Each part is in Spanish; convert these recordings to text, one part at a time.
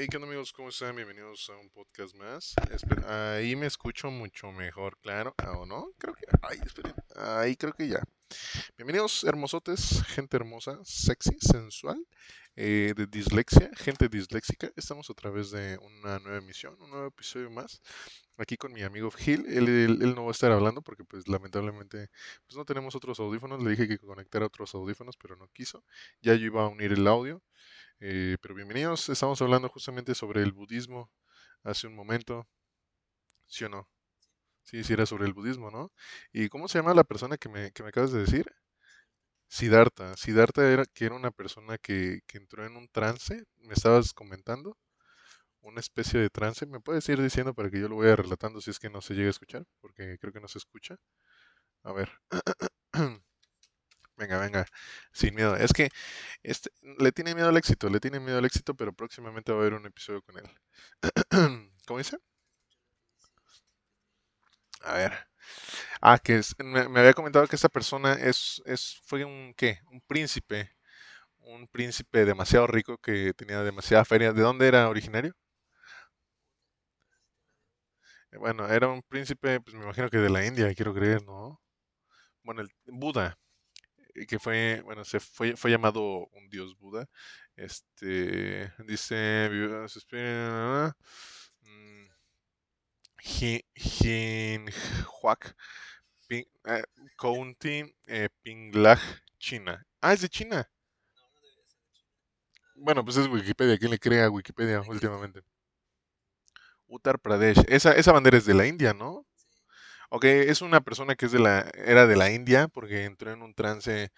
Hey, ¿qué onda amigos? ¿Cómo están? Bienvenidos a un podcast más. ahí me escucho mucho mejor, claro. Ah, ¿O no? Creo que... Ahí, esperen. Ahí creo que ya. Bienvenidos, hermosotes, gente hermosa, sexy, sensual, eh, de dislexia, gente disléxica. Estamos a través de una nueva emisión, un nuevo episodio más. Aquí con mi amigo Gil. Él, él, no va a estar hablando porque, pues, lamentablemente, pues no tenemos otros audífonos. Le dije que conectara otros audífonos, pero no quiso. Ya yo iba a unir el audio. Eh, pero bienvenidos, estamos hablando justamente sobre el budismo hace un momento. ¿Sí o no? Sí, sí era sobre el budismo, ¿no? ¿Y cómo se llama la persona que me, que me acabas de decir? Siddhartha. Siddhartha era que era una persona que, que entró en un trance, me estabas comentando, una especie de trance. ¿Me puedes ir diciendo para que yo lo vaya relatando si es que no se llega a escuchar? Porque creo que no se escucha. A ver. Venga, venga, sin miedo. Es que este, le tiene miedo al éxito, le tiene miedo al éxito, pero próximamente va a haber un episodio con él. ¿Cómo dice? A ver. Ah, que me, había comentado que esta persona es, es, fue un, ¿qué? Un príncipe. Un príncipe demasiado rico que tenía demasiada feria. ¿De dónde era originario? Bueno, era un príncipe, pues me imagino que de la India, quiero creer, ¿no? Bueno, el Buda, que fue, bueno, se fue, fue llamado un dios Buda. Este, dice, Jinhuac, eh, County, eh, Pinglaj, China. Ah, es de China. Bueno, pues es Wikipedia. ¿Quién le crea Wikipedia últimamente? Uttar Pradesh. Esa, esa bandera es de la India, ¿no? Ok, es una persona que es de la, era de la India porque entró en un trance,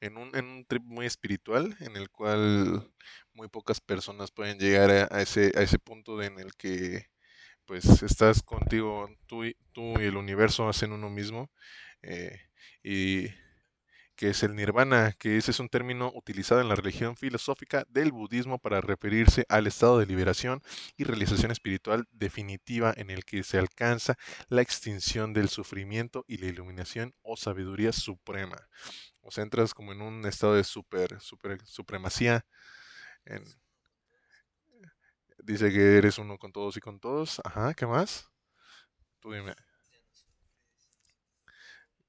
en un, en un trip muy espiritual en el cual muy pocas personas pueden llegar a, ese, a ese punto en el que pues estás contigo, tú y, tú y el universo hacen uno mismo. Eh, y que es el nirvana, que ese es un término utilizado en la religión filosófica del budismo para referirse al estado de liberación y realización espiritual definitiva en el que se alcanza la extinción del sufrimiento y la iluminación o sabiduría suprema. O sea, entras como en un estado de super, super supremacía. dice que eres uno con todos y con todos. Ajá, ¿qué más? Tú dime.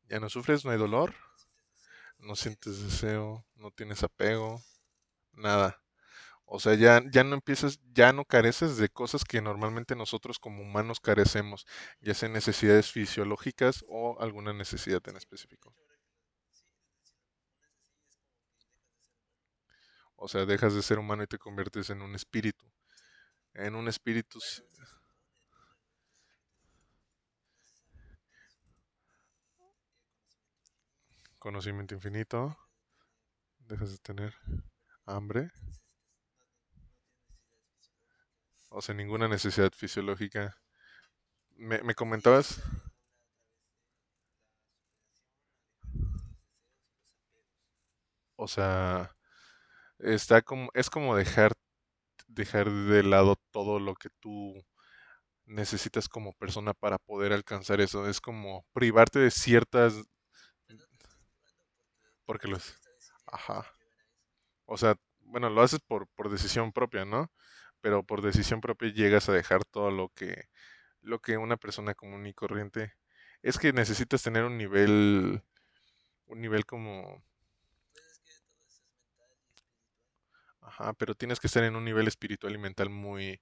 ¿Ya no sufres? ¿No hay dolor? No sientes deseo, no tienes apego, nada. O sea, ya, ya no empiezas, ya no careces de cosas que normalmente nosotros como humanos carecemos, ya sean necesidades fisiológicas o alguna necesidad en específico. O sea, dejas de ser humano y te conviertes en un espíritu. En un espíritu conocimiento infinito, dejas de tener hambre, o sea, ninguna necesidad fisiológica. Me, me comentabas... O sea, está como, es como dejar, dejar de lado todo lo que tú necesitas como persona para poder alcanzar eso. Es como privarte de ciertas porque los... Ajá. O sea, bueno, lo haces por, por decisión propia, ¿no? Pero por decisión propia llegas a dejar todo lo que, lo que una persona común y corriente... Es que necesitas tener un nivel, un nivel como... Ajá, pero tienes que estar en un nivel espiritual y mental muy,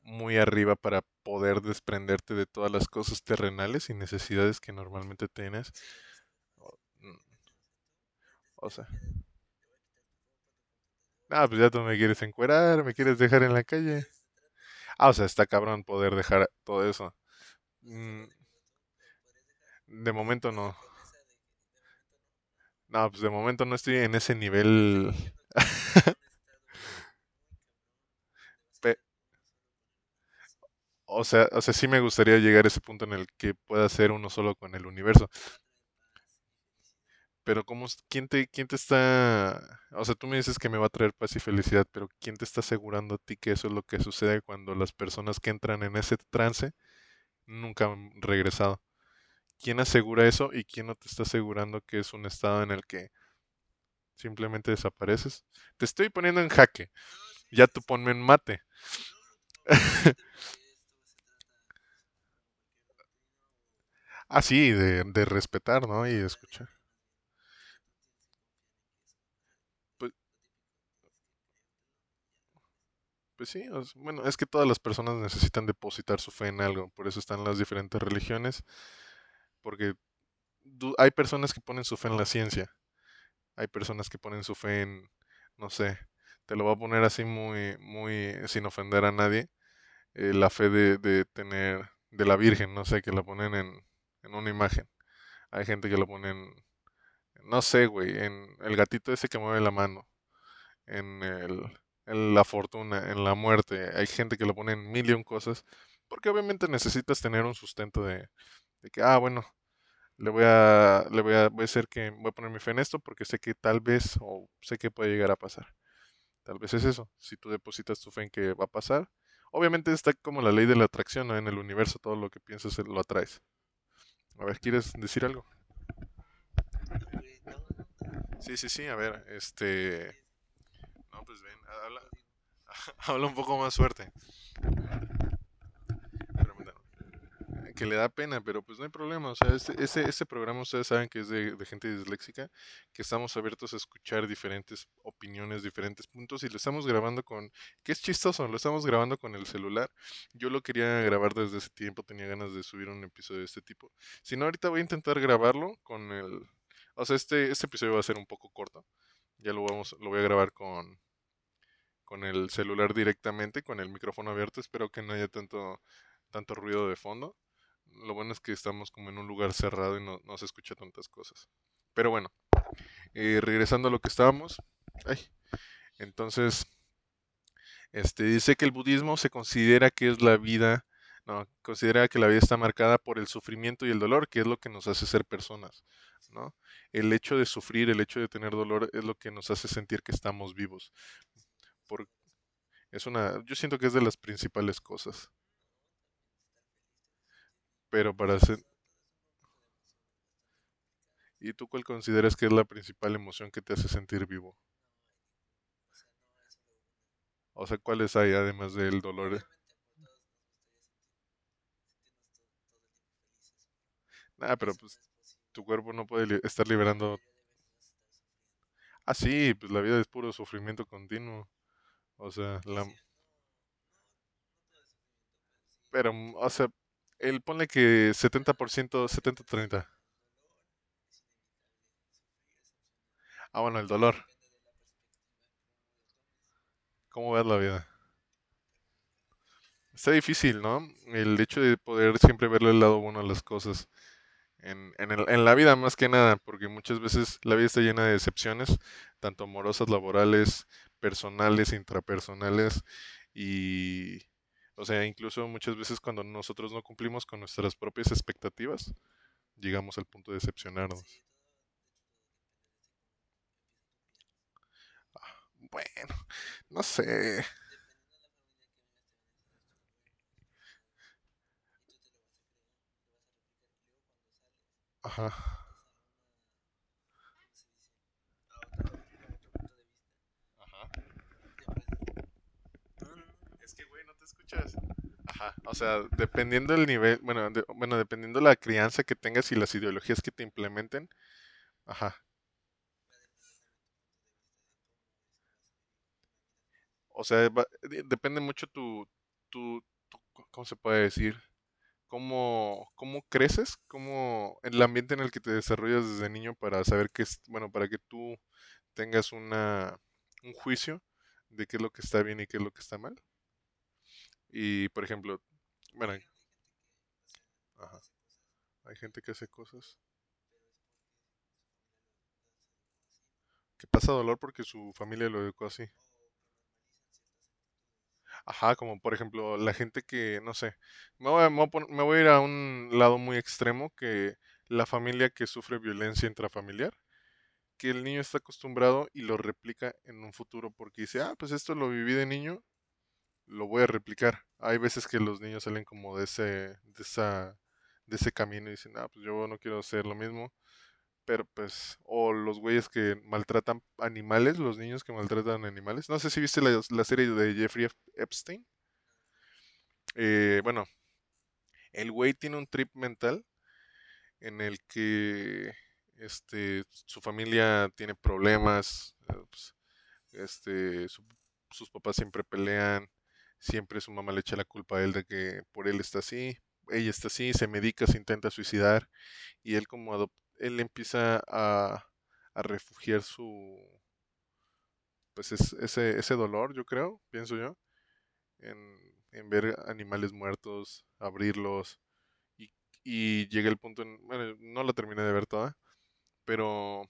muy arriba para poder desprenderte de todas las cosas terrenales y necesidades que normalmente tienes o sea. Ah, pues ya tú me quieres encuerar, me quieres dejar en la calle. Ah, o sea, está cabrón poder dejar todo eso. Mm, de momento no. No, pues de momento no estoy en ese nivel. o sea, o sea, sí me gustaría llegar a ese punto en el que pueda ser uno solo con el universo. Pero ¿cómo, quién te, quién te está, o sea, tú me dices que me va a traer paz y felicidad, pero ¿quién te está asegurando a ti que eso es lo que sucede cuando las personas que entran en ese trance nunca han regresado? ¿Quién asegura eso y quién no te está asegurando que es un estado en el que simplemente desapareces? Te estoy poniendo en jaque. Ya tú ponme en mate. ah, sí, de, de respetar, ¿no? Y escuchar. Pues, pues sí, bueno, es que todas las personas necesitan depositar su fe en algo, por eso están las diferentes religiones, porque hay personas que ponen su fe en la ciencia, hay personas que ponen su fe en, no sé, te lo voy a poner así muy, muy, sin ofender a nadie, eh, la fe de, de tener, de la Virgen, no sé, que la ponen en, en una imagen. Hay gente que lo pone en, no sé, güey, en el gatito ese que mueve la mano, en el, en la fortuna, en la muerte. Hay gente que lo pone en mil y un cosas, porque obviamente necesitas tener un sustento de, de que, ah, bueno, le voy a, le voy a, voy a hacer que, voy a poner mi fe en esto porque sé que tal vez, o sé que puede llegar a pasar. Tal vez es eso, si tú depositas tu fe en que va a pasar. Obviamente está como la ley de la atracción, ¿no? En el universo todo lo que piensas eh, lo atraes. A ver, ¿quieres decir algo? Sí, sí, sí, a ver, este... No, pues ven, habla, habla un poco más fuerte. Que le da pena, pero pues no hay problema. O sea, este, este, este programa ustedes saben que es de, de gente disléxica, que estamos abiertos a escuchar diferentes opiniones, diferentes puntos, y lo estamos grabando con... que es chistoso, lo estamos grabando con el celular. Yo lo quería grabar desde ese tiempo, tenía ganas de subir un episodio de este tipo. Si no, ahorita voy a intentar grabarlo con el... O sea, este, este episodio va a ser un poco corto. Ya lo vamos, lo voy a grabar con, con el celular directamente, con el micrófono abierto. Espero que no haya tanto, tanto ruido de fondo. Lo bueno es que estamos como en un lugar cerrado y no, no se escucha tantas cosas. Pero bueno, eh, regresando a lo que estábamos. Entonces, este dice que el budismo se considera que es la vida, no, considera que la vida está marcada por el sufrimiento y el dolor, que es lo que nos hace ser personas, ¿no? El hecho de sufrir, el hecho de tener dolor es lo que nos hace sentir que estamos vivos. Por, es una, yo siento que es de las principales cosas. Pero para ser, ¿y tú cuál consideras que es la principal emoción que te hace sentir vivo? O sea, ¿cuáles hay además del dolor? Ah, pero pues tu cuerpo no puede li- estar liberando. Ah, sí, pues la vida es puro sufrimiento continuo. O sea, la... Pero, mm, o sea, él pone que 70%, 70-30. Ah, bueno, el dolor. ¿Cómo ves la vida? Está difícil, ¿no? El hecho de poder siempre verle el lado bueno a las cosas. En, en, el- en la vida más que nada, porque muchas veces la vida está llena de decepciones, tanto amorosas, laborales, personales, intrapersonales, y, o sea, incluso muchas veces cuando nosotros no cumplimos con nuestras propias expectativas, llegamos al punto de decepcionarnos. Bueno, no sé. Ajá. Ajá. Es que, güey, no te escuchas. Ajá. O sea, dependiendo del nivel, bueno, bueno, dependiendo la crianza que tengas y las ideologías que te implementen, ajá. O sea, va- de- depende mucho tu, tu, tu- ¿cómo se puede decir? Cómo, cómo creces, cómo el ambiente en el que te desarrollas desde niño para saber qué es, bueno, para que tú tengas una, un juicio de qué es lo que está bien y qué es lo que está mal. Y, por ejemplo, bueno, ajá, hay gente que hace cosas que pasa dolor porque su familia lo educó así. Ajá, como por ejemplo la gente que, no sé, me voy a, me voy a ir a un lado muy extremo que la familia que sufre violencia intrafamiliar, que el niño está acostumbrado y lo replica en un futuro porque dice, ah, pues esto lo viví de niño, lo voy a replicar. Hay veces que los niños salen como de ese, de esa, de ese camino y dicen, ah, pues yo no quiero hacer lo mismo, pero pues, o los güeyes que maltratan animales, los niños que maltratan animales. No sé si viste la, la serie de Jeffrey Epstein. Eh, bueno, el güey tiene un trip mental en el que este, su familia tiene problemas, eh, pues, este, su- sus papás siempre pelean, siempre su mamá le echa la culpa a él de que por él está así, ella está así, se medica, se intenta suicidar y él como adop- él empieza a, a refugiar su, pues es- ese, ese dolor, yo creo, pienso yo, en, en ver animales muertos, abrirlos y, y llega el punto en, bueno, no la terminé de ver toda, pero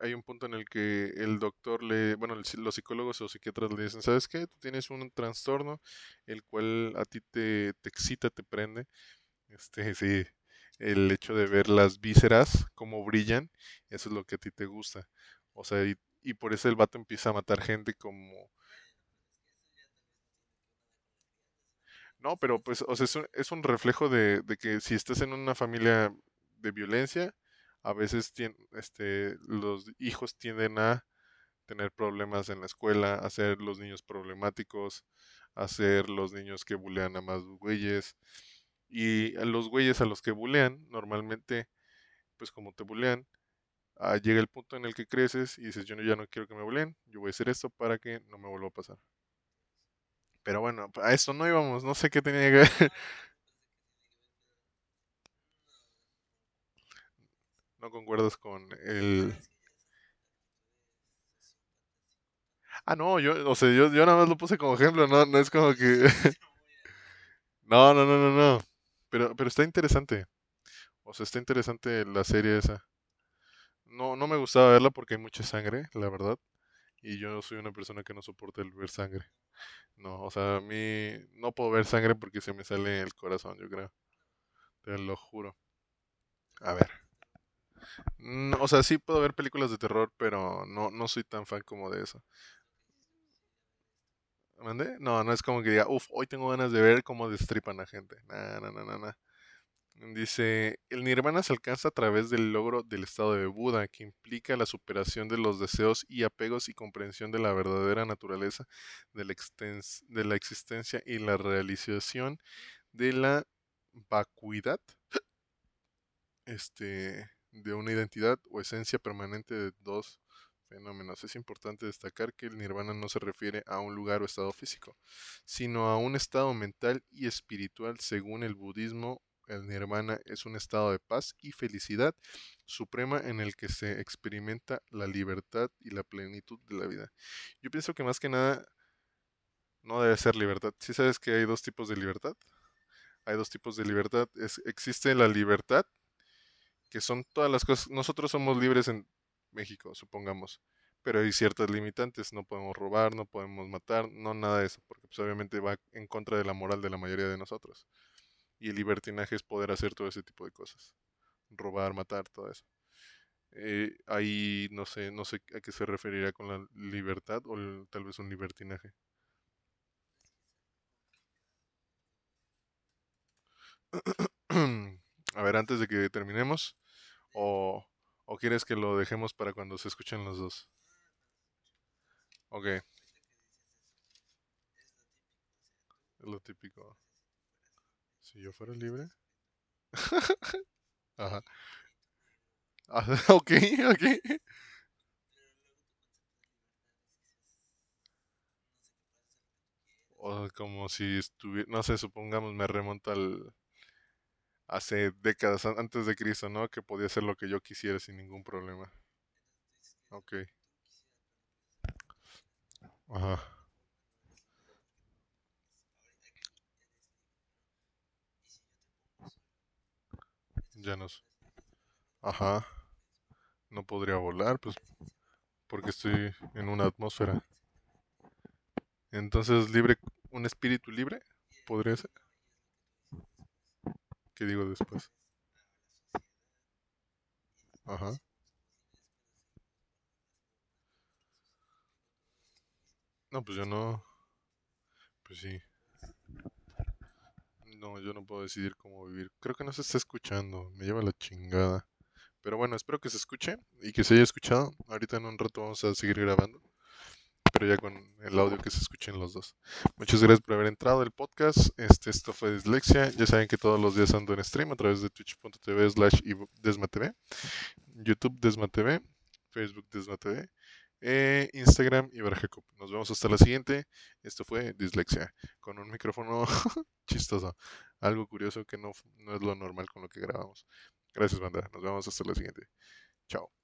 hay un punto en el que el doctor le, bueno, los psicólogos o psiquiatras le dicen, ¿sabes qué? Tú tienes un trastorno el cual a ti te, te excita, te prende. Este, sí, el hecho de ver las vísceras, cómo brillan, eso es lo que a ti te gusta. O sea, y, y por eso el vato empieza a matar gente como... No, pero pues, o sea, es un, es un reflejo de, de que si estás en una familia de violencia, a veces este, los hijos tienden a tener problemas en la escuela, hacer los niños problemáticos, hacer los niños que bulean a más güeyes. Y a los güeyes a los que bulean, normalmente, pues como te bulean, ah, llega el punto en el que creces y dices, yo no- ya no quiero que me buleen, yo voy a hacer esto para que no me vuelva a pasar. Pero bueno, a eso no íbamos, no sé qué tenía que ver. No concuerdas con el... Ah, no, yo, o sea, yo, yo nada más lo puse como ejemplo, no, no es como que... No, no, no, no, no. Pero, pero está interesante. O sea, está interesante la serie esa. No, no me gustaba verla porque hay mucha sangre, la verdad. Y yo soy una persona que no soporta el ver sangre. No, o sea, a mí no puedo ver sangre porque se me sale el corazón, yo creo. Te lo juro. A ver. No, o sea, sí puedo ver películas de terror, pero no, no soy tan fan como de eso. ¿Mande? No, no es como que diga, uff, hoy tengo ganas de ver cómo destripan a gente. No, no, no, no, no. Dice, el nirvana se alcanza a través del logro del estado de Buda, que implica la superación de los deseos y apegos y comprensión de la verdadera naturaleza de la, de la existencia y la realización de la vacuidad, este, de una identidad o esencia permanente de dos fenómenos. Es importante destacar que el nirvana no se refiere a un lugar o estado físico, sino a un estado mental y espiritual según el budismo el nirvana es un estado de paz y felicidad suprema en el que se experimenta la libertad y la plenitud de la vida. Yo pienso que más que nada no debe ser libertad. Si sabes que hay dos tipos de libertad? Hay dos tipos de libertad. Existe la libertad, que son todas las cosas. Nosotros somos libres en México, supongamos. Pero hay ciertas limitantes. No podemos robar, no podemos matar, no nada de eso. Porque pues, obviamente va en contra de la moral de la mayoría de nosotros. Y el libertinaje es poder hacer todo ese tipo de cosas. Robar, matar, todo eso. Eh, ahí no sé, no sé a qué se referiría con la libertad o tal vez un libertinaje. a ver, antes de que terminemos, o, o quieres que lo dejemos para cuando se escuchen los dos. Ok, es lo típico. Si yo fuera libre. Ajá. Ok, ok. O como si estuviera, no sé, supongamos me remonta al, hace décadas an- antes de Cristo, ¿no? Que podía hacer lo que yo quisiera sin ningún problema. Ok, ajá, ya no. Ajá, no podría volar, pues porque estoy en una atmósfera. Entonces, libre, un espíritu libre, podría ser. ¿Qué digo después? Ajá. No, pues yo no, pues sí. No, yo no puedo decidir cómo vivir. Creo que no se está escuchando, me lleva la chingada. Pero bueno, espero que se escuche y que se haya escuchado. Ahorita en un rato vamos a seguir grabando. Ya con el audio que se escuchen los dos. Muchas gracias por haber entrado al podcast. Este, esto fue Dislexia. Ya saben que todos los días ando en stream a través de twitch.tv slash desmatv, YouTube desmatv, Facebook desmatv, eh, Instagram y Jacob. Nos vemos hasta la siguiente. Esto fue Dislexia, con un micrófono chistoso. Algo curioso que no, no es lo normal con lo que grabamos. Gracias, banda. Nos vemos hasta la siguiente. Chao.